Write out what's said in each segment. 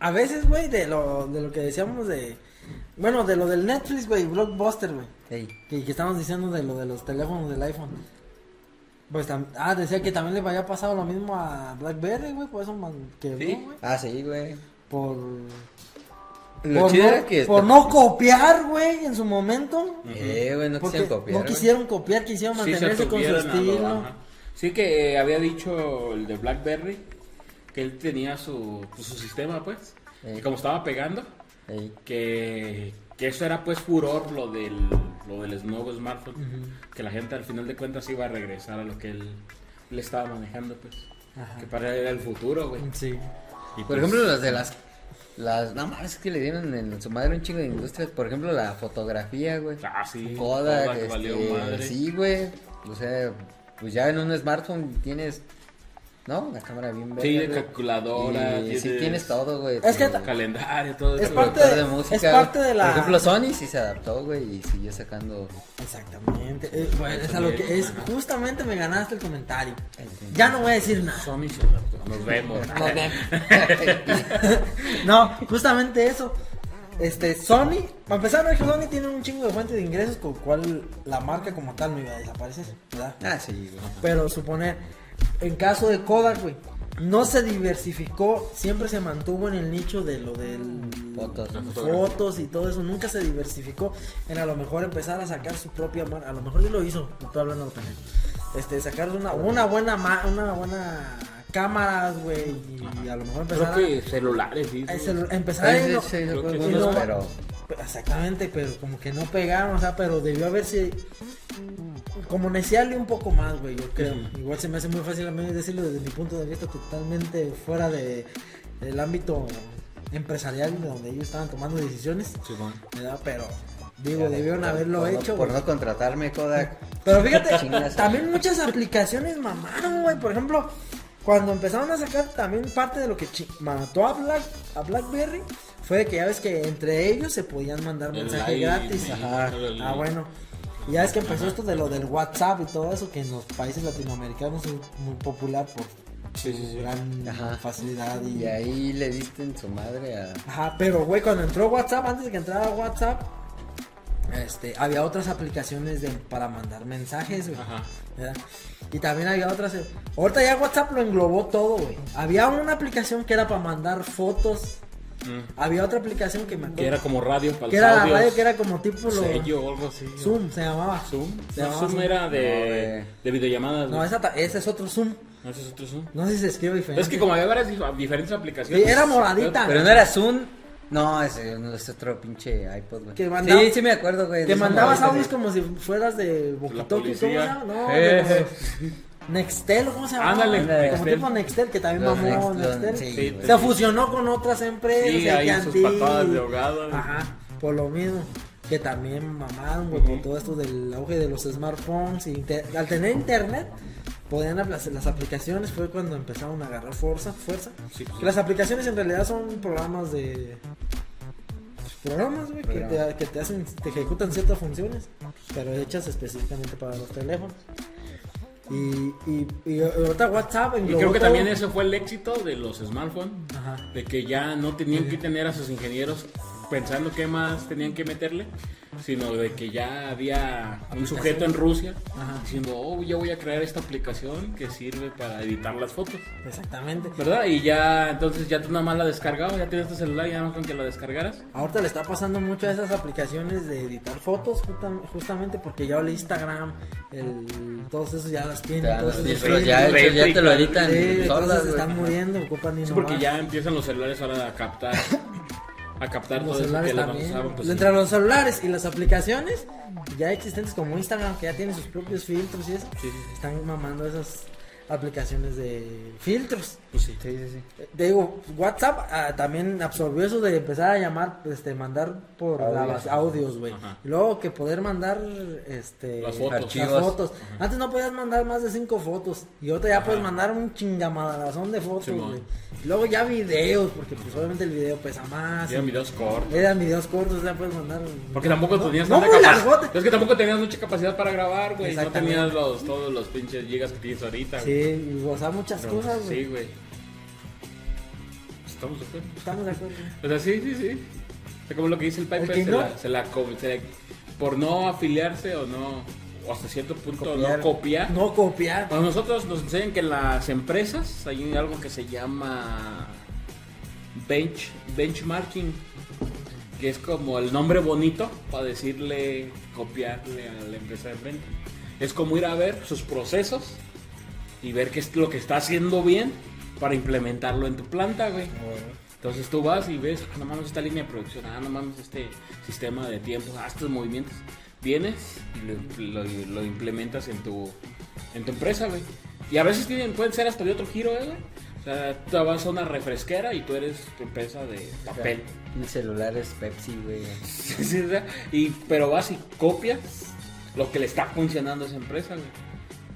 a veces, güey, de lo, de lo que decíamos de, bueno, de lo del Netflix, güey, Blockbuster, güey, Ey. que, que estábamos diciendo de lo de los teléfonos del iPhone. Pues, tam- ah, decía que también le había pasado lo mismo a BlackBerry, güey, por eso man, Sí. güey, Ah, sí, güey. por... Lo por chido no, era que... por no copiar, güey, en su momento. Eh, güey, no quisieron copiar. no quisieron copiar, quisieron Sí, mantenerse con su lo- estilo. ajá. Sí que eh, había dicho el de BlackBerry que él tenía su, pues, su sistema, pues. Ey. Y como estaba pegando, Ey. que, que eso era pues furor lo del, lo del nuevo smartphone. Que la gente al final de cuentas iba a regresar a lo que él, él estaba manejando, pues. Ajá. Que para él era el futuro, güey. Sí. Y, Por pues, ejemplo, las de las... Las, no es que le dieron en su madre un chingo de industrias. Por ejemplo, la fotografía, güey. Ah, sí. Kodak, Kodak valió este, madre. sí, güey. O sea, pues ya en un smartphone tienes, ¿no? Una cámara bien Sí, verga, de güey. calculadora. Y sí tienes todo, güey. Es que Calendario, todo Es eso. parte de- de música. es parte de la- Por ejemplo, Sony sí se adaptó, güey, y siguió sacando. Exactamente. Eh, bueno, es a lo que es. Justamente me ganaste el comentario. Ya no voy a decir nada. Sony se adaptó. Nos vemos. No, justamente eso. Este, Sony, para empezar, no es que Sony tiene un chingo de fuente de ingresos con cual la marca como tal no iba a desaparecer, ¿verdad? ah, sí, güey. Pero suponer, en caso de Kodak, güey, no se diversificó, siempre se mantuvo en el nicho de lo del Fotos. fotos y todo eso, nunca se diversificó en a lo mejor empezar a sacar su propia marca, a lo mejor sí lo hizo, no estoy hablando de pendejo. Este, sacar una, una buena ma- una buena cámaras, güey, y a lo mejor Creo empezar que celulares, sí. a, a sí. celu- empezar a Sí, sí, creo que no. pero. Exactamente, pero como que no pegaron, o sea, pero debió haberse como neciarle un poco más, güey, yo creo. Igual se me hace muy fácil a mí decirlo desde mi punto de vista totalmente fuera de del ámbito empresarial de donde ellos estaban tomando decisiones, Simón. ¿verdad? Pero digo, debieron haberlo por no- hecho. Por no contratarme, Kodak. Pero fíjate, también muchas aplicaciones mamaron, güey. Por ejemplo, cuando empezaron a sacar también parte de lo que mató a, Black, a BlackBerry fue de que ya ves que entre ellos se podían mandar mensajes gratis. sí, Ajá. Ah, bueno. Ya es que empezó esto de lo del WhatsApp y todo eso, que en los países latinoamericanos es muy popular por Sí, su sí, sí. gran Ajá. facilidad y... Y ahí le diste en su madre a. Ajá, pero güey, cuando entró WhatsApp, antes de que entrara WhatsApp, este, había otras aplicaciones de, para mandar mensajes, güey. Ajá. ¿verdad? Y también había otras. eh, Ahorita ya WhatsApp lo englobó todo, güey. Había una aplicación que era para mandar fotos. Mm. Había otra aplicación que me Que acuerdo. era como radio para que era la radio que era como tipo lo, Sello o algo así. Zoom, se llamaba. Zoom. Se No, llamaba Zoom Zoom. era No, de, de- de videollamadas. No, esa ta- ese es otro Zoom. No, ese es otro Zoom. No sé si se escribe diferente. Es que como había varias dif- diferentes aplicaciones. Sí, era moradita. Pero no era Zoom. No, ese no, es otro pinche iPod, güey. Que mandaba- Sí, sí me acuerdo, güey. Que mandabas audios como si fueras de Boquitoki, ¿cómo? No, Eh, Nextel, ¿cómo se llama? Ándale, como Nextel. tipo Nextel, que también Los mamó Next- Nextel. sí, Sí, güey. Se fusionó con otras empresas, Sí, ahí sus AT&T. patadas de ahogado. Ajá, por lo mismo. Que también mamaron, güey, por todo esto del auge de los smartphones. Y al tener internet, podían apl- las aplicaciones fue cuando empezaron a agarrar fuerza. fuerza. Sí, pues, Que las aplicaciones en realidad son programas de. pues, Programas, güey, que te, que te hacen, te ejecutan ciertas funciones, pero hechas específicamente para los teléfonos. Y, y, y ahorita WhatsApp Y creo que todo. también ese fue el éxito de los smartphones. Ajá. De que ya no tenían que tener a sus ingenieros pensando qué más tenían que meterle, sino de que ya había un sujeto en Rusia Ajá. diciendo, oh, ya voy a crear esta aplicación que sirve para editar las fotos. Exactamente. ¿Verdad? Y ya, entonces ya tú nada más la descargabas, ya tienes tu celular y ya no con que la descargaras. Ahorita le está pasando mucho a esas aplicaciones de editar fotos, justa- justamente porque ya el Instagram, el, todos esos ya las tienen. Ya, todos esos ya, hechos, ya te lo editan Sí, solas, entonces se güey. están muriendo, ocupan Sí, porque ya empiezan los celulares ahora a captar, a captar los todo eso que también. usaban. Pues, Entre sí. los celulares y las aplicaciones ya existentes como Instagram, que ya tienen sus propios filtros y eso, Sí, sí, sí. están mamando esas aplicaciones de filtros. Pues sí. Sí, sí, sí. Te digo, WhatsApp ah, también absorbió eso de empezar a llamar, este, mandar por Audios. las audios, güey. Y luego que poder mandar, este, Las fotos. las fotos. Antes no podías mandar más de cinco fotos. Y ahorita ya Ajá. puedes mandar un chingamadrazón de fotos, güey. Y luego ya videos, porque pues obviamente el video pesa más. Eran videos cortos. Eran videos cortos, ya puedes mandar. Porque tampoco No, tenías no tanta muy capacidad. largote. Es que tampoco tenías mucha capacidad para grabar, güey. No tenías los, todos los pinches gigas que tienes ahorita. Sí, güey. Y, o sea, muchas Pero, cosas, güey. Sí, güey. estamos de acuerdo. Estamos de acuerdo. O sea, sí, sí, sí. O sea, como lo que dice el Piper, se, no- la, se la se la- por no afiliarse o no, o hasta cierto punto Copiar. no copiar. No copiar. A nosotros nos enseñan que en las empresas hay algo que se llama bench, benchmarking, que es como el nombre bonito para decirle, copiarle a la empresa de frente. Es como ir a ver sus procesos y ver qué es lo que está haciendo bien para implementarlo en tu planta, güey. Entonces tú vas y ves, ah, no mames, esta línea de producción, ah, no mames, este sistema de tiempo, ah, estos movimientos. Vienes y lo, lo- lo implementas en tu, en tu empresa, güey. Y a veces tienen, pueden ser hasta de otro giro, eh, güey. O sea, tú vas a una refresquera y tú eres tu empresa de papel. El celular es Pepsi, güey. Sí, sí, o sea, y, pero vas y copias lo que le está funcionando a esa empresa, güey.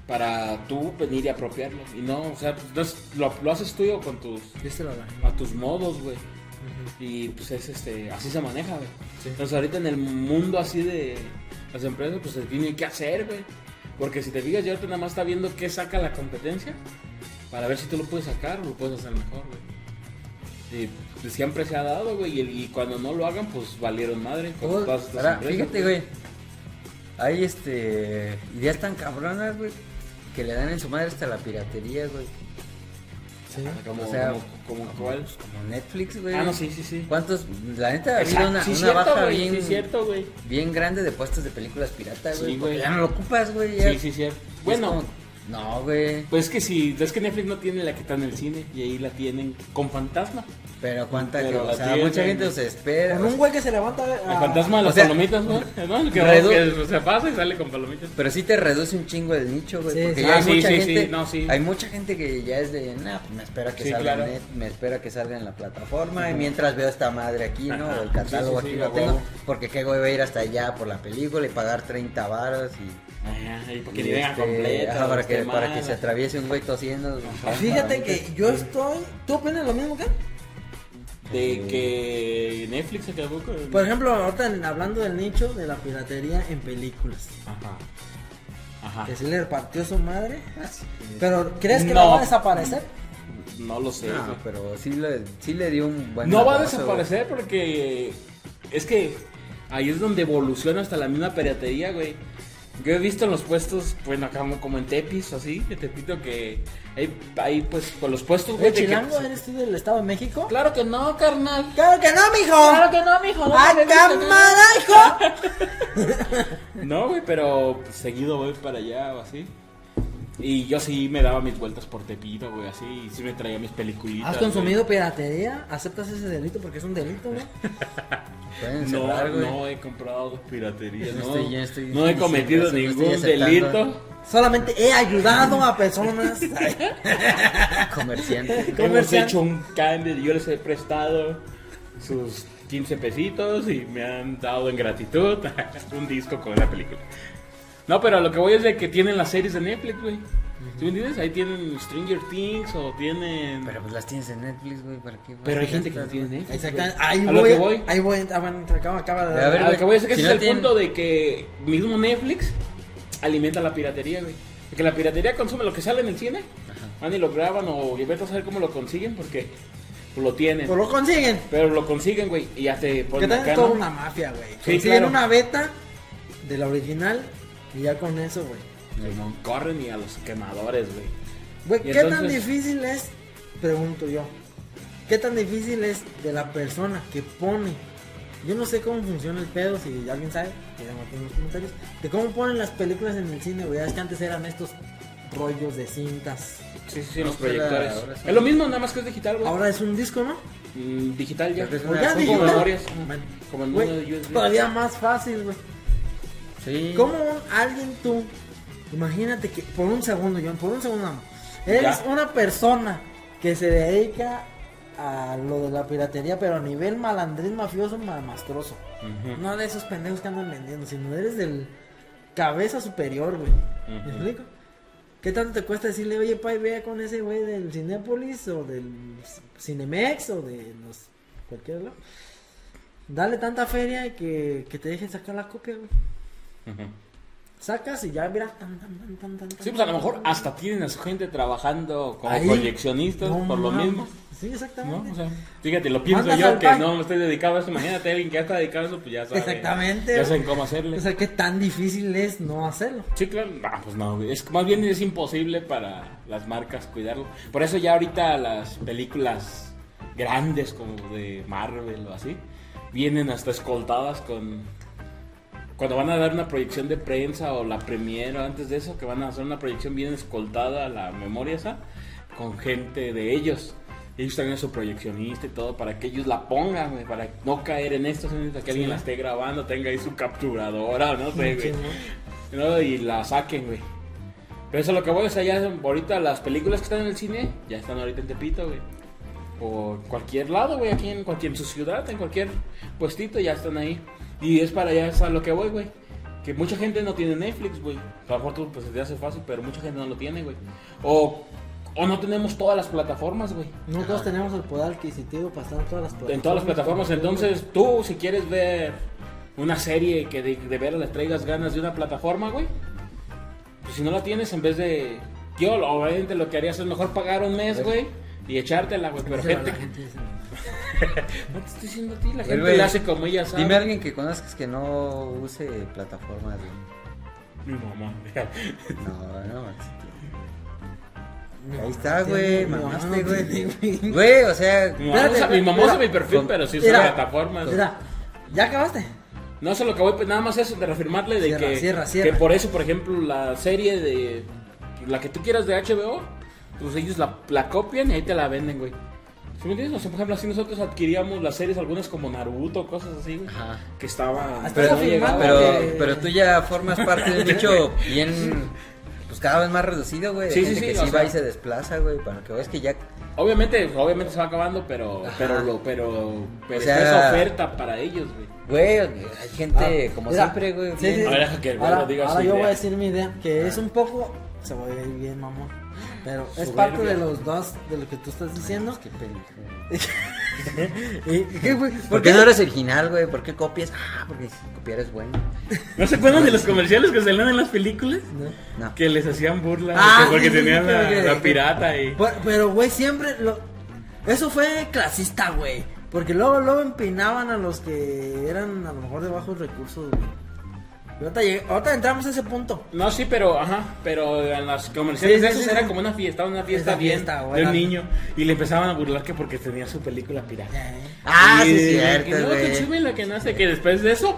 Para tú venir y apropiarlo. Y no, o sea, pues, no es- lo, lo haces tuyo con tus, a tus modos, güey. Y pues es este, así se maneja, güey. Sí. Entonces ahorita en el mundo así de las empresas, pues se tiene que hacer, güey. Porque si te fijas, ya ahorita nada más está viendo qué saca la competencia para ver si tú lo puedes sacar o lo puedes hacer mejor, güey. Y pues, siempre se ha dado, güey. Y, y cuando no lo hagan, pues valieron madre. Oh, todas estas Ahora, empresas, fíjate, güey. Hay este. ideas tan cabronas, güey. Que le dan en su madre hasta la piratería, güey. Sí. Como, O sea, como, como cuál. Como Netflix, güey. Ah, no, sí, sí, sí. ¿Cuántos? La neta ha habido una, sí, una cierto, baja bien, Sí, cierto, bien grande de puestos de películas piratas, Sí, güey. güey. porque ya no lo ocupas, güey. Sí, sí, cierto. Bueno, como- no, güey. pues es que si, es que Netflix no tiene la que está en el cine y ahí la tienen con fantasma. Pero cuánta Pero que, la o sea, tienen. mucha gente se espera. Con un güey que se levanta. a- El fantasma de las o sea, palomitas, ¿no? ¿No? El que, redu- que se pasa y sale con palomitas. Pero sí te reduce un chingo el nicho, güey. Sí, porque sí. ya Ah, hay sí, mucha sí, gente. sí, no, sí. Hay mucha gente que ya es de, nah, pues me espera que Sí, salga claro. en net, me espera que salga en la plataforma. Y mientras veo esta madre aquí, ¿no? Ajá. O el catálogo Sí, sí, aquí sí, lo tengo. huevo. Porque qué güey va a ir hasta allá por la película y pagar 30 varos y. Ajá, y porque y este, completa. ajá, para, que, para que se atraviese un güey tosiendo. Fíjate que yo estoy. ¿Tú opinas lo mismo que? De que Netflix se quedó con... Por ejemplo, ahorita hablando del nicho de la piratería en películas. Ajá. Ajá. Que sí le repartió su madre. Pero, ¿crees que No. va a desaparecer? No lo sé, No, pero sí le, sí le dio un buen. No va a desaparecer porque es que ahí es donde evoluciona hasta la misma piratería, güey. Yo he visto en los puestos, bueno, acá como- en Tepis o así, de Tepito que hay, hay pues con los puestos, güey. ¿El de que- chilango eres tú del Estado de México? Claro que no, carnal. ¡Claro que no, mijo! Claro que no, mijo. no ¡A me gusta, cámara, hijo! No, güey, pero pues, seguido voy para allá o así. Y yo sí me daba mis vueltas por Tepito, güey, así. Y sí me traía mis peliculitas. ¿Has güey. consumido piratería? ¿Aceptas ese delito? Porque es un delito, ¿no? Pueden No, güey. no he comprado piratería, no, estoy- yo estoy- no he cometido estoy ningún delito. Solamente he ayudado a personas. Comerciante. Hemos hecho un cambio, yo les he prestado sus 15 pesitos y me han dado en gratitud un disco con la película. No, pero lo que voy es de que tienen las series de Netflix, güey. ¿Sí me entiendes? Ahí tienen Stranger Things o tienen... Pero pues las tienes en Netflix, güey, ¿para qué? Pero hay a gente que no tiene? Netflix. Exactamente. Ahí A lo voy. que voy. Ahí voy. Ah, acaba, acaba de A ver, A lo que voy es que ese es el punto de que mismo Netflix alimenta la piratería, güey. Porque la piratería consume lo que sale en el cine. Van y lo graban o y vete a saber cómo lo consiguen porque pues, lo tienen. Pues lo consiguen. Pero lo consiguen, güey, y ya te ponen acá, es toda una mafia, güey. Sí, Consiguen una beta de la original y ya con eso, güey. Simón, Corren y a los quemadores, güey. Güey, ¿qué tan difícil es? Pregunto yo. ¿Qué tan difícil es de la persona que pone? Yo no sé cómo funciona el pedo, si alguien sabe, que aquí en los comentarios. De cómo ponen las películas en el cine, güey. Es que antes eran estos rollos de cintas. Sí, sí, sí, los No, proyectores. sí. Es lo mismo, nada más que es digital, güey. Ahora es un disco, ¿no? Mm, digital ya. Pues ya como memorias. Bueno, Como güey, modo de USB. todavía más fácil, güey. Sí. ¿Cómo un- alguien tú, imagínate que por un segundo, John, por un segundo, eres Ya. una persona que se dedica a lo de la piratería, pero a nivel malandrín, mafioso, mamastroso. No de esos pendejos que andan vendiendo, sino eres del cabeza superior, güey. ¿Me explico? ¿Qué tanto te cuesta decirle, oye, pay, vea con ese güey del Cinépolis o del Cinemex o de los cualquier lado? Dale tanta feria que, que te dejen sacar la copia, güey. Sacas y ya, mira. tan, tan, tan, tan, tan, Sí, pues a lo mejor hasta tienen a su gente trabajando como Ahí. proyeccionistas No por lo mismo. Sí, ¿no? exactamente. O sea, fíjate, lo pienso Mandas yo que pan. no estoy dedicado a eso. Imagínate alguien que ya está dedicado a eso, pues ya sabe. Exactamente. Ya saben cómo hacerle. O sea, qué tan difícil es no hacerlo. Sí, claro. Ah, pues no, es más bien es imposible para las marcas cuidarlo. Por eso ya ahorita las películas grandes como de Marvel o así vienen hasta escoltadas con cuando van a dar una proyección de prensa o la premiere o antes de eso que van a hacer una proyección bien escoltada la memoria esa con gente de ellos. Ellos también su proyeccionista y todo para que ellos la pongan, güey, para no caer en esto, que alguien la esté grabando, tenga ahí su capturadora, no sé, güey. Y la saquen, güey. Pero eso es lo que voy, o sea, ya ahorita las películas que están en el cine, ya están ahorita en Tepito, güey. O cualquier lado, güey, aquí en cualquier en su ciudad, en cualquier puestito, ya están ahí. Y es para allá, es a lo que voy, güey. Que mucha gente no tiene Netflix, güey. A lo mejor tú, pues, te hace fácil, pero mucha gente no lo tiene, güey. O, o no tenemos todas las plataformas, güey. No todos tenemos el poder adquisitivo para estar en todas las plataformas. En todas las plataformas. Entonces, tú, si quieres ver una serie que de, de veras le traigas ganas de una plataforma, güey, pues si no la tienes, en vez de. Yo, obviamente, lo que harías es mejor pagar un mes, güey, y echártela, güey. Pero Pero gente. La No te estoy diciendo a ti, la gente güey, le hace como ella sabe. Dime a alguien que conozcas que no use plataformas, güey. Mi mamá. No, no, "Mi Ahí mamá está, güey, mamaste, güey. güey". O sea, Mi mamá, Espérate, usa, mi mamá mira, usa mi perfil, con- pero sí usa mira, plataformas. Mira, ¿ya acabaste? No sé lo que voy, pues nada más eso de reafirmarle de Cierra, que, cierra, cierra. que por eso, por ejemplo, la serie de la que tú quieras de HBO, pues ellos la, la copian y ahí te la venden, güey. ¿Sí me entiendes? O sea, por ejemplo, así nosotros adquiríamos las series, algunas como Naruto, cosas así, Ajá. que estaban... Pero, no pero, que- pero tú ya formas parte de un nicho bien, pues cada vez más reducido, güey. Sí, sí, gente sí, que sí sea- va y se desplaza, güey, para que veas que ya Obviamente, obviamente se va acabando, pero Ajá. pero lo, pero, pero O sea- está esa oferta para ellos, güey. Güey, hay gente Ah, como mira, siempre, güey. sí, sí. Ahora deja que el Ahora, güey diga ahora su yo voy a decir mi idea, que es un poco, se va a ver bien, mamón, pero es Soberbia. parte de los dos, de lo que tú estás diciendo. Qué pendejo. ¿Y qué, güey? ¿Por qué no eres original, güey? ¿Por qué copias? Ah, porque copiar es bueno. ¿No se acuerdan de los comerciales que salían en las películas? No. No. Que les hacían burla Ah, que porque sí, tenían sí, la, que- la que- pirata y... Pero- Pero, güey, siempre lo... Eso fue clasista, güey. Porque luego, luego empinaban a los que eran a lo mejor de bajos recursos, güey. Ahorita, ahorita entramos a ese punto. No, sí, pero, ajá, pero en las comerciales Sí, de sí, esos sí, era sí. como una fiesta, una fiesta bien fiesta, de un niño y le empezaban a burlar que porque tenía su película pirata. Ah, Y sí, que cierto, no, que chúmela, que no sé, que después de eso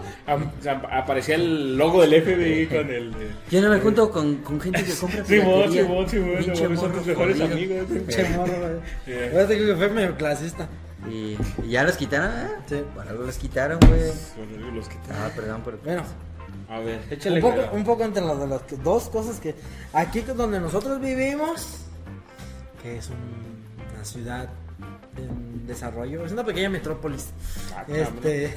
aparecía el logo del FBI con el... de- Yo no me junto con, con gente que compra Simón. Simón, Simón, Pinche son tus mejores amigos. Che morro, güey. Yeah. Ahora te digo que fue medio clasista. Y, y ya los quitaron, ¿eh? Sí. Algo los quitaron, güey. Bueno, los que te- Ah, perdón por... Bueno, A ver, échale. un poco, un poco entre las, de las dos cosas que aquí donde nosotros vivimos, que es un- una ciudad en desarrollo, es una pequeña metrópolis. Ah. Este,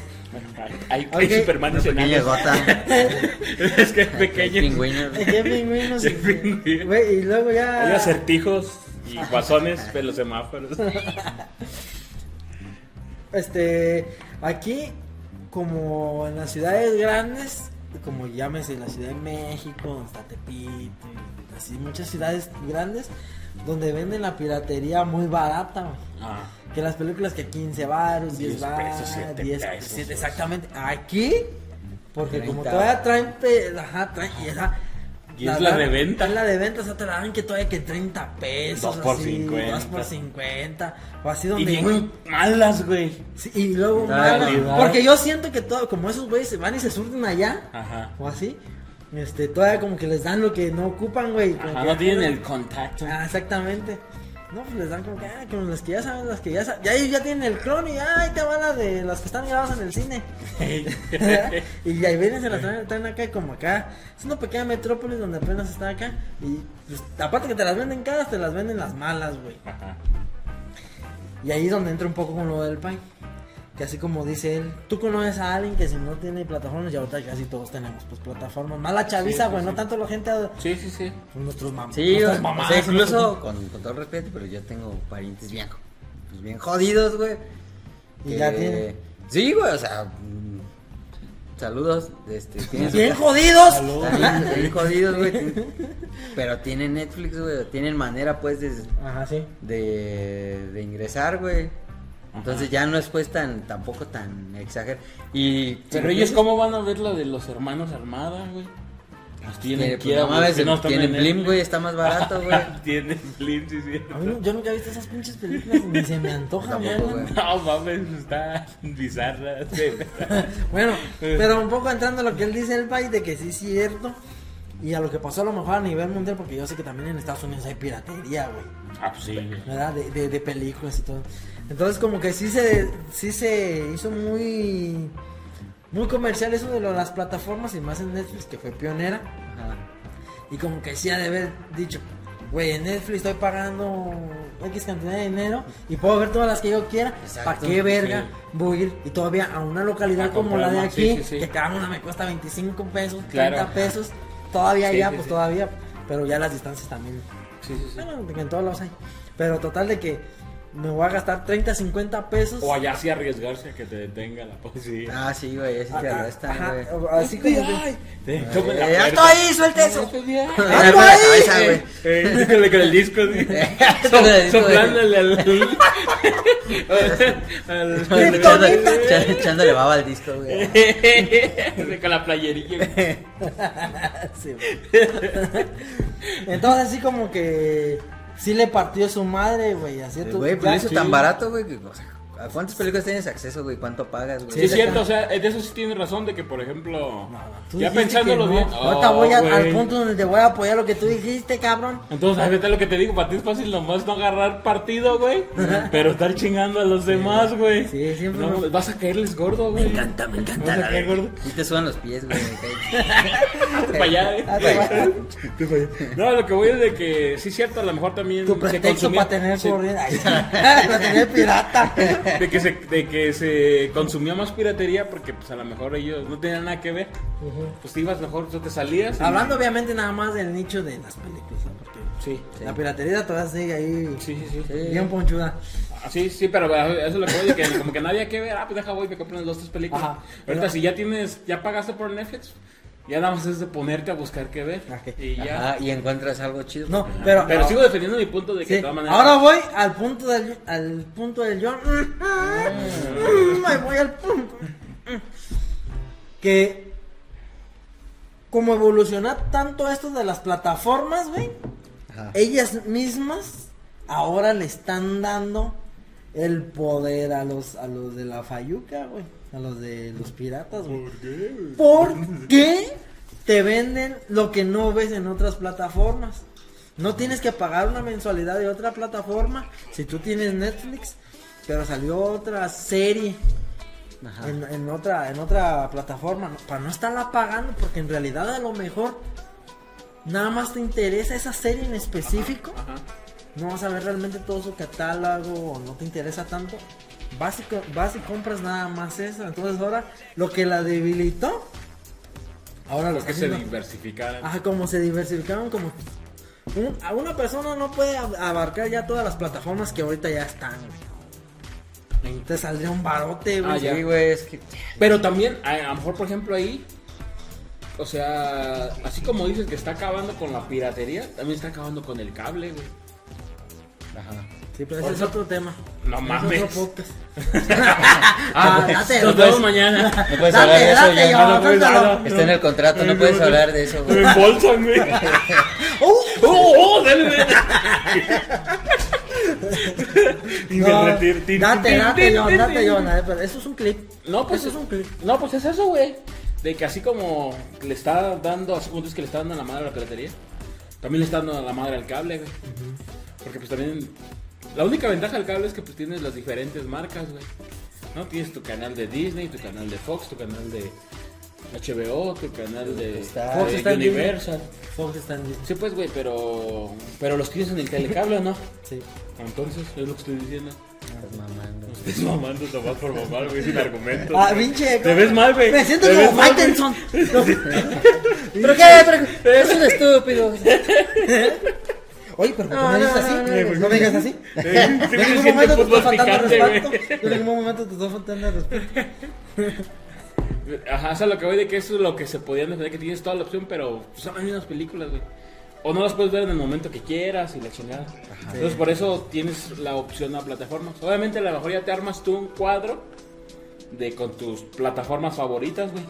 Hay, hay, hay Ok. Superman Una pequeña enanos. gota. es que es pequeño. Pingüinos. hay pingüinos y, pingüinos. luego ya Hay acertijos y guasones, pelos semáforos. Este, aquí, como en las ciudades grandes, como llámese la Ciudad de México, donde está Tepito, y así muchas ciudades grandes, donde venden la piratería muy barata. Ah, Que las películas que 15 baros, 10 10 baros, pesos, 7 10 pesos. exactamente. Aquí, porque como 30 todavía traen, pe- ajá, traen, y esa... Y es la de venta. Es la de venta, o sea, te la dan que todavía que 30 pesos. Dos por así, 50. 2 por 50. O así y donde... bien malas, güey. Sí, y luego, La mala, calidad. porque yo siento que todo, como esos güeyes se van y se surten allá, Ajá. o así, este, todavía como que les dan lo que no ocupan, güey. Ajá, no tienen el contacto. Ah, exactamente. No, pues les dan como que, ah, como las que ya saben, las que ya saben, ya ya tienen el clon y ya, ahí te van las de las que están grabadas en el cine. y ahí vienen, se las traen, traen acá y como acá. Es una pequeña metrópolis donde apenas está acá. Y pues, aparte que te las venden caras, te las venden las malas, güey. Ajá. Y ahí es donde entra un poco con lo del PAI. Que así como dice él, tú conoces a alguien que si no tiene plataformas, y ahorita casi todos tenemos pues plataformas. Más la chaviza, Sí, güey, sí, no sí. tanto la gente, Sí, sí, sí. pues, nuestros mam nuestras mamás, incluso con, con todo respeto, pero yo tengo parientes bien, pues bien jodidos, güey. Y que- ya tienen. Sí, güey, o sea, saludos. Este, Bien jodidos. Bien, bien jodidos, güey. Pero tienen Netflix, güey. Tienen manera, pues, de, Ajá, sí. de, de ingresar, güey. Entonces ya no es pues tan, tampoco tan exagerado. Y Pero ellos piensas- cómo van a ver la de los hermanos Armada, güey. Pues tienen Tiene, que no mames, no tienen en Blim, Netflix. güey, está más barato, güey. tienen Blim, sí, sí. A mí no- yo nunca he visto esas pinches películas ni se me antoja güey. No mames, está bizarra. sí. Bueno, pero un poco entrando a lo que él dice el país de que sí es cierto. Y a lo que pasó a lo mejor a nivel mundial, porque yo sé que también en Estados Unidos hay piratería, güey. Ah, pues sí. ¿Verdad? De, de, de películas y todo. Entonces como que sí se, sí se hizo muy, muy comercial eso de lo las plataformas y más en Netflix, que fue pionera. Ajá. Y como que sí ha de haber dicho, güey, en Netflix estoy pagando X cantidad de dinero y puedo ver todas las que yo quiera. ¿Para qué verga sí. voy a ir? Y todavía a una localidad A como la de aquí, sí, sí, que cada una me cuesta 25 pesos, 30 Claro. pesos. Todavía Sí, ya, sí, pues sí. todavía. Pero ya las distancias también. Sí, sí, sí. Bueno, de que en todos lados hay. Pero total de que me voy a gastar 30, 50 pesos. O allá sí arriesgarse a que te detenga la policía. Ah, sí, güey, ese te arrestan, güey. así como que- Ay, te Eh, ¡Ya estoy! ¡Suelta eso! FBI. Dame la ahí! Eh, dígale con el disco, sí. Con el disco, Soplándole al. al- Echándole baba al disco, güey. con la playerilla. güey. Sí. Entonces así como que sí le partió su madre, güey. Así Güey, pues hizo tan barato, güey. que, o sea, ¿A cuántas películas tienes acceso, güey? ¿Cuánto pagas, güey? Sí, es cierto, o sea, de eso sí tienes razón de que, por ejemplo, No, ya pensándolo no. bien. Ahorita Oh, voy a- al punto donde te voy a apoyar lo que tú dijiste, cabrón. Entonces, fíjate lo que te digo, para ti es fácil nomás no agarrar partido, güey, pero estar chingando a los demás, güey. Sí, siempre No, vas a caerles gordo, güey. Me encanta, me encanta. Vas a caer gordo. Y te sudan los pies, güey. Hazte para allá, eh. Hazte allá. No, lo que voy es de que sí es cierto, a lo mejor también Tu pretexto para tener. Ay, para tener pirata. De que se de que se consumía más piratería porque pues a lo mejor ellos no tenían nada que ver. Pues te ibas mejor, tú te salías. y- Hablando obviamente nada más del nicho de las películas, ¿no? Porque Sí. la piratería todavía sigue ahí Sí, sí, sí. Bien ponchuda. Ah, Sí, sí, pero eso es lo que voy, que como que nadie que ver, ah, pues deja voy, me compro unas dos, tres películas. Ajá. Ahorita Pero- si ya tienes, ya pagaste por Netflix, ya nada más es de ponerte a buscar qué ver. Ok. Y ya. Ajá, y encuentras algo chido. No, pero, Pero sigo defendiendo mi punto de que Sí, de todas maneras. Ahora voy al punto del al punto del John. Mm, Me voy al punto. Que como evoluciona tanto esto de las plataformas, güey, ellas mismas ahora le están dando el poder a los a los de la Fayuca, güey, a los de los piratas, güey. ¿Por qué te venden lo que no ves en otras plataformas? No tienes que pagar una mensualidad de otra plataforma si tú tienes Netflix, pero salió otra serie en, en otra en otra plataforma para no estarla pagando porque en realidad a lo mejor nada más te interesa esa serie en específico. Ajá. no vas a ver realmente todo su catálogo o no te interesa tanto. Vas y, vas y compras nada más eso. Entonces ahora lo que la debilitó ahora lo que se haciendo diversificaran. Ajá, como se diversificaron, como un- a una persona no puede ab- abarcar ya todas las plataformas que ahorita ya están. güey. Te saldría un barote, güey. Ah, ya. Sí, güey, es que. Pero también, a, a lo mejor, por ejemplo, ahí, o sea, así como dices que está acabando con la piratería, también está acabando con el cable, güey. Ajá. Sí, pero ese es otro tema. No mames. Ah, date, nos no vemos mañana. No puedes Date, hablar de eso, ya. No puedes suéltalo. hablar. Está en el contrato, no puedes hablar de eso, Me güey. embolsan, güey. ¡Oh! ¡Oh, oh! Dale, No, date, date, John, date. John. a eso es un clip. No, pues Eso es un clip. No, pues es eso, güey. De que así como le está dando, así como que le está dando la madre a la piratería, también le está dando la madre al cable, güey. Porque pues también la única ventaja del cable es que pues tienes las diferentes marcas, güey. ¿No? Tienes tu canal de Disney, tu canal de Fox, tu canal de HBO, tu canal de, Está- de Fox está en Universal. Fox está en Disney. Sí, pues, güey, pero pero los tienes en el telecable, ¿o no? Sí. Entonces, es lo que estoy diciendo. Estás mamando. Estás mamando nomás por mamar, güey, sin argumentos. Ah, pinche. Te ves mal, güey. Me siento como güey. Faitelson. ¿Pero qué? Pero- Es un estúpido. Oye, pero ¿por qué No, me dices no, así? no, no, No me digas así. Yo en ningún momento te estoy faltando respeto. Yo en ningún momento te estoy faltando respeto. Ajá, o sea, lo que voy de que eso es lo que se podían defender, que tienes toda la opción, pero son las mismas películas, güey. O no las puedes ver en el momento que quieras y la chingada. Entonces, por eso tienes la opción a plataformas. Obviamente, a lo mejor ya te armas tú un cuadro de con tus plataformas favoritas, güey.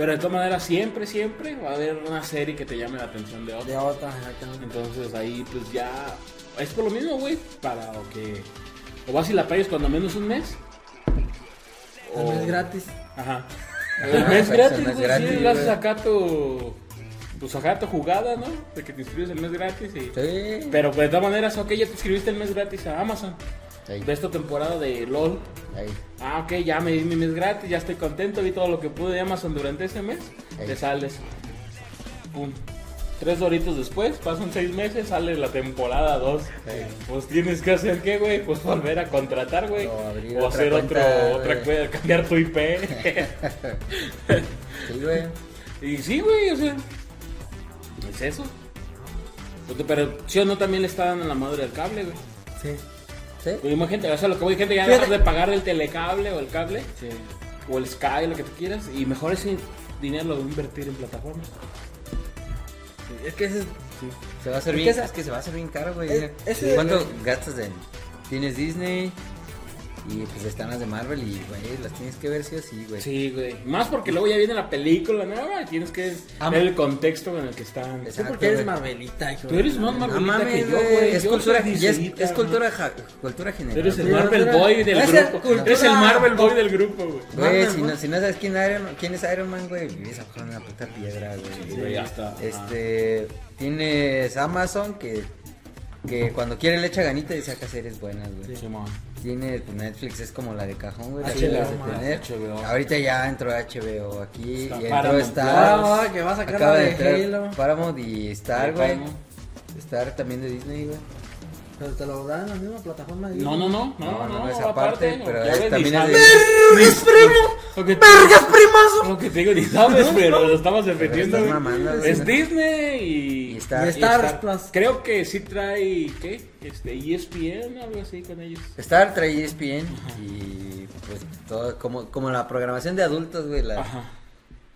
Pero de todas maneras, siempre, siempre va a haber una serie que te llame la atención de otra. De otra, exactamente. Entonces ahí pues ya es por lo mismo, güey, para o que o vas y la pagues cuando menos un mes. No es gratis. Ajá. El mes pues, gratis, el mes güey, sí, le haces acá tu pues acá tu jugada, ¿no? De que te inscribes el mes gratis y Sí. pero pues, de todas maneras, ok, ya te inscribiste el mes gratis a Amazon. Ahí, De esta temporada de LOL. Ah, ok, ya me di mi mes gratis, ya estoy contento, vi todo lo que pude de Amazon durante ese mes. Ey. Te sales. Pum. Tres doritos después, pasan seis meses, sale la temporada 2. Ey. Pues tienes que hacer qué, güey? Pues volver a contratar, güey. O hacer cuenta, otro, otra cuenta, cambiar tu IP. Sí, güey. y sí, güey, o sea. Es eso. Pero sí o no también le está dando la madre al cable, güey. Sí. Sí. Pues imagínate, o sea, lo que voy gente ya de pagar el telecable o el cable. O el Sky, lo que tú quieras. Y mejor ese dinero lo voy a invertir en plataformas. Es que ese es. Se va a hacer Es bien, que esa- es que se va a hacer bien caro, güey. Es- ese- ¿Cuánto gastas en? Tienes Disney y pues están las de Marvel y, güey, las tienes que ver sí o sí, güey. Sí, güey. Más porque luego ya viene la película nueva y tienes que Ah, ver el contexto en el que están. Sí, Exacto, porque eres. Marvelita, hijo. Tú eres más No Marvelita que mames, yo, güey. Es cultura, es, es ¿no? cultura, ja- cultura general. Tú eres el Sí, Marvel Boy del grupo. Eres el Marvel Boy del grupo, güey. Güey, si ¿no? no, si no sabes quién, Iron, quién es Iron Man, güey, vives abajo una puta piedra, güey. Sí, güey, ya está. Este, tienes Amazon que, que cuando quiere le echa ganita y saca series buenas, güey. Simón. Tienes pues, Netflix, es como la de cajón, güey. la HBO. Ahorita ya entró HBO aquí Está y entró Paramount Star. Ah, que va a sacar Acaba la de de Halo. Paramount y Star, güey. Star también de Disney, güey. Pero te lo dan en la misma plataforma. de No, no, no, No, no, no, no, esa aparte, parte, pero es- también es de- que te- ¡Vergas, primazo! Lo que te digo, ni sabes, pero lo mamando, güey. Es Disney y. Y Star. Y Star Plus. Creo que sí trae, ¿qué? Este, ESPN, algo así con ellos. Star trae ESPN y pues todo, como, como la programación de adultos, güey, la, Ajá.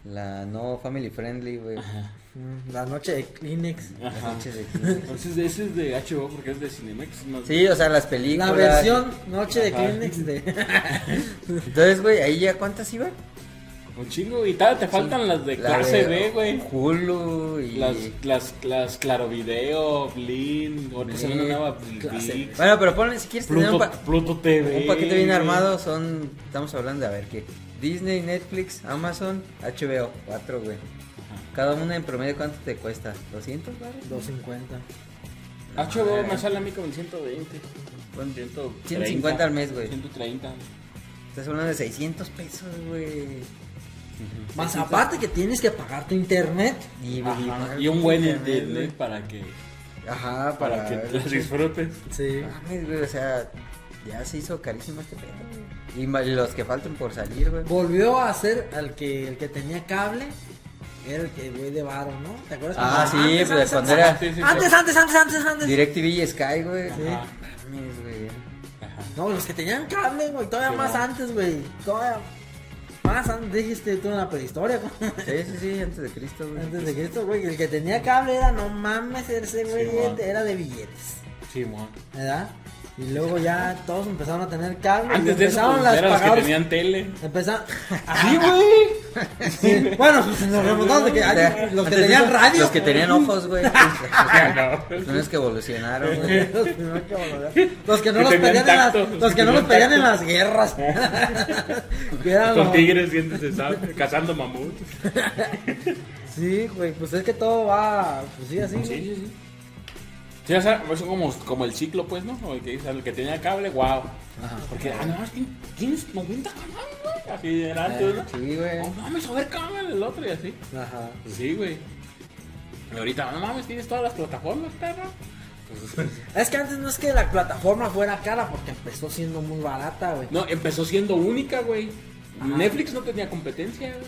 la no family friendly, güey. Mm, La noche de Kleenex. De. Entonces, ese es de HBO porque es de Cinemex. no- Sí, o sea, las La películas. versión noche de. Kleenex de. Entonces, güey, ahí ya cuántas iban? Un chingo. Y tal, te faltan las de La clase de B, güey. Hulu y... Las, las, las Claro Video, Blin, ahorita una nueva Bueno, pero ponle, si quieres tener un, Pluto, pa- Pluto TV. un paquete bien armado, son, estamos hablando de, a ver, ¿qué? Disney, Netflix, Amazon, HBO, cuatro, güey. Cada una en promedio, ¿cuánto te cuesta? ¿200, güey? 250. HBO me sale a mí como en 120. Bueno, 130, 150 al mes, güey. 130. Estás hablando de 600 pesos, güey. Más aparte que tienes que pagar tu internet. Y, Ajá, Y un buen internet, internet para que, Ajá, para que las disfrutes. Sí. Mames, güey, o sea, ya se hizo carísimo este pedo, güey. Y los que faltan por salir, güey. Volvió a ser al que el que tenía cable. Era el que güey de Varo, ¿no? ¿Te acuerdas? Ah, sí, antes, pues antes, cuando antes, era Sí, sí, sí. Antes, antes, antes, antes, antes. DirecTV y Sky, güey. Sí. Mames, güey. No, los que tenían cable, güey. Todavía más no. antes, güey. Todavía más antes. Dijiste tú en la prehistoria. güey. Sí, sí, sí, antes de Cristo, güey. Antes de Cristo, güey. El que tenía cable era, no mames, ese güey era de billetes. Sí, mon. ¿Verdad? Y luego ya todos empezaron a tener cable. Antes de eso, empezaron pues, las eran los que tenían tele. Empezaron. Sí, güey. Sí, Bueno, pues nos remontamos de que los que tenían eso, radio. Los que tenían ojos, güey. no. Los que evolucionaron, güey. Los primeros que valoraron. Los que no Que los pedían en las, los que no los pedían en las guerras. Con los- tigres, dientes cazando mamuts. Sí, güey, pues es que todo va, pues sí, así. Sí, sí, sí. Sí, o sea, eso como, como el ciclo, pues, ¿no? O el que, dice, el que tenía cable, wow. Porque, ah, no, tien- tienes 90 canales, güey. Así era antes, ¿no? Sí, güey. No mames, a ver, cámara el otro y así. Ajá. Sí, güey. Y ahorita, no mames, tienes todas las plataformas, perro. Es que antes no es que la plataforma fuera cara porque empezó siendo muy barata, güey. no, empezó siendo única, güey. Netflix no tenía competencia, güey.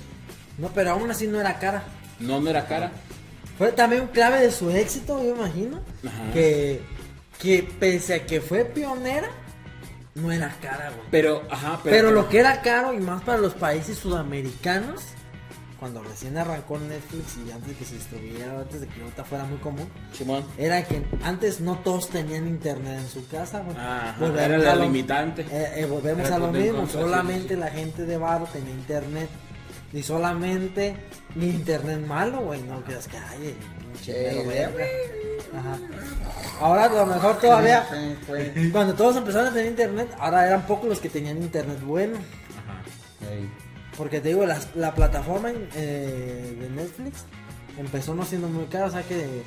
No, pero aún así no era cara. No, no era cara. Fue también clave de su éxito, yo imagino. Ajá. Que, que pese a que fue pionera, no era cara, güey. Pero, ajá, pero. Pero lo que era caro y más para los países sudamericanos, cuando recién arrancó Netflix y antes de que se distribuyera, antes de que ahorita fuera muy común, Simón. era que antes no todos tenían internet en su casa, güey. Ajá, Volvemos era la lo- limitante. eh, eh, volvemos Era a lo poner mismo, solamente la gente de barro tenía internet. Y solamente ni internet malo, güey, no creas que ay, el pinche mero verga. Ajá. Ahora a lo mejor todavía, cuando todos empezaron a tener internet, ahora eran pocos los que tenían internet bueno. Ajá. Porque te digo, la, la plataforma eh, de Netflix empezó no siendo muy cara, o sea que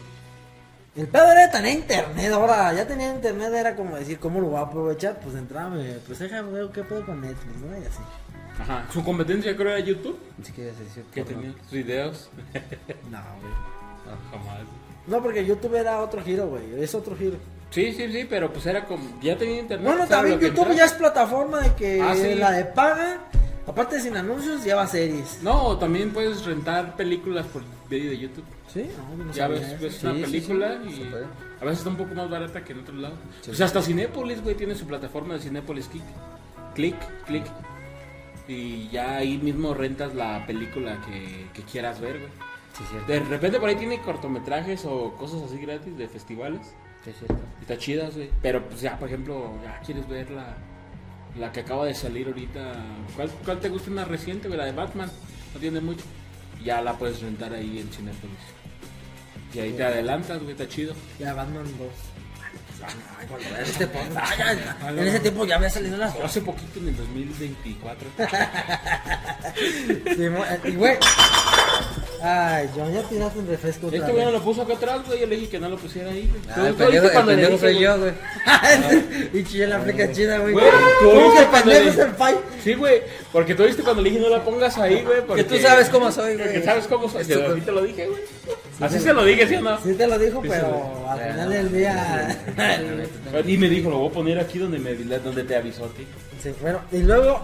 el pedo era tener internet, ahora ya tenía internet, era como decir, ¿cómo lo voy a aprovechar? Pues entrame, pues déjame ver qué puedo con Netflix, ¿no? Y así. Ajá. Su competencia creo era YouTube. Decía Que porno. tenía sus videos. No, güey. No, jamás. No, porque YouTube era otro giro, güey, es otro giro. Sí, sí, sí, pero pues era como. Ya tenía internet. Bueno, también que YouTube ya es plataforma de que Ah, sí. la de paga, aparte de sin anuncios, lleva series. No, o también puedes rentar películas por medio de YouTube. ¿Sí? No, no Ya ves, ves Sí, una sí, película sí, y a veces está un poco más barata que en otros lados. Sí. Pues hasta Cinépolis, güey, tiene su plataforma de Cinépolis Click. Click, click. Y ya ahí mismo rentas la película que, que quieras ver, güey. Sí, cierto. De repente por ahí tiene cortometrajes o cosas así gratis de festivales. Sí, cierto. Y está chidas, güey. Pero pues ya, por ejemplo, ya quieres ver la, la que acaba de salir ahorita. ¿Cuál, cuál te gusta una reciente, güey? La de Batman. No tiene mucho. Ya la puedes rentar ahí en Cinépolis. Y ahí te adelantas, güey, está chido. Ya Batman 2. Este en ese tiempo ya había salido las. Hace poquito, en el 2024. Sí, mo- eh, y güey. Ay, John, ya tiraste un refresco Este güey no lo puso acá atrás, güey. Yo le dije que no lo pusiera ahí, güey. Ah, ¿Tú- el pendejo, soy yo, güey. Y chile la aplica chida, güey. Tú ¿Cómo viste que cuando pendejo le- es el pai? Sí, güey. Porque tú viste cuando le dije no la pongas ahí, güey. Que porque- tú sabes cómo soy, Que güey. sabes cómo soy. Esto- A ti te lo dije, güey. Así se lo dije, ¿sí o no? Sí te lo dijo, Sí, pero al final del día. Y me dijo, lo voy a poner aquí donde, me, donde te avisó a ti. Sí, bueno, y luego